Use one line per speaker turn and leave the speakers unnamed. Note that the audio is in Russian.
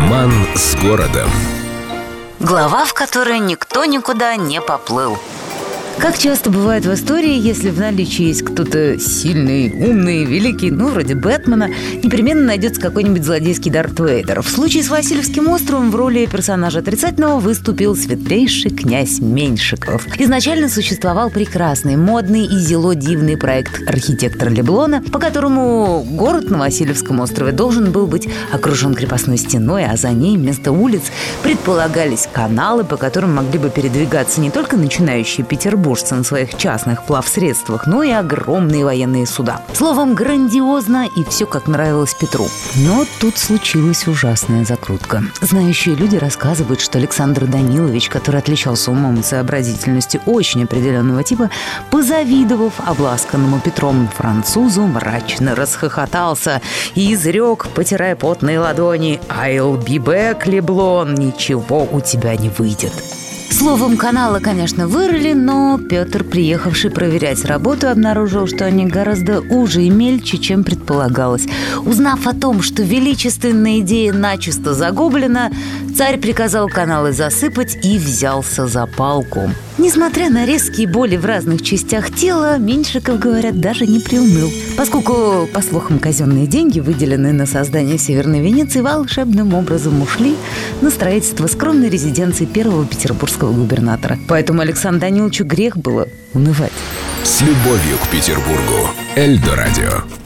Роман с городом.
Глава, в которой никто никуда не поплыл.
Как часто бывает в истории, если в наличии есть кто-то сильный, умный, великий, ну, вроде Бэтмена, непременно найдется какой-нибудь злодейский Дарт Вейдер. В случае с Васильевским островом в роли персонажа отрицательного выступил светлейший князь Меньшиков. Изначально существовал прекрасный, модный и зело дивный проект архитектора Леблона, по которому город на Васильевском острове должен был быть окружен крепостной стеной, а за ней вместо улиц предполагались каналы, по которым могли бы передвигаться не только начинающие Петербург, петербуржцы на своих частных плавсредствах, но и огромные военные суда. Словом, грандиозно и все как нравилось Петру. Но тут случилась ужасная закрутка. Знающие люди рассказывают, что Александр Данилович, который отличался умом и сообразительностью очень определенного типа, позавидовав обласканному Петром французу, мрачно расхохотался и изрек, потирая потные ладони, «I'll be back, Леблон, ничего у тебя не выйдет». Словом, каналы, конечно, вырыли, но Петр, приехавший проверять работу, обнаружил, что они гораздо уже и мельче, чем предполагалось. Узнав о том, что величественная идея начисто загублена, царь приказал каналы засыпать и взялся за палку. Несмотря на резкие боли в разных частях тела, Меньшиков, говорят, даже не приуныл, поскольку, по слухам, казенные деньги, выделенные на создание Северной Венеции, волшебным образом ушли на строительство скромной резиденции первого петербургского губернатора. Поэтому Александру Даниловичу грех было унывать.
С любовью к Петербургу. Эльдо радио.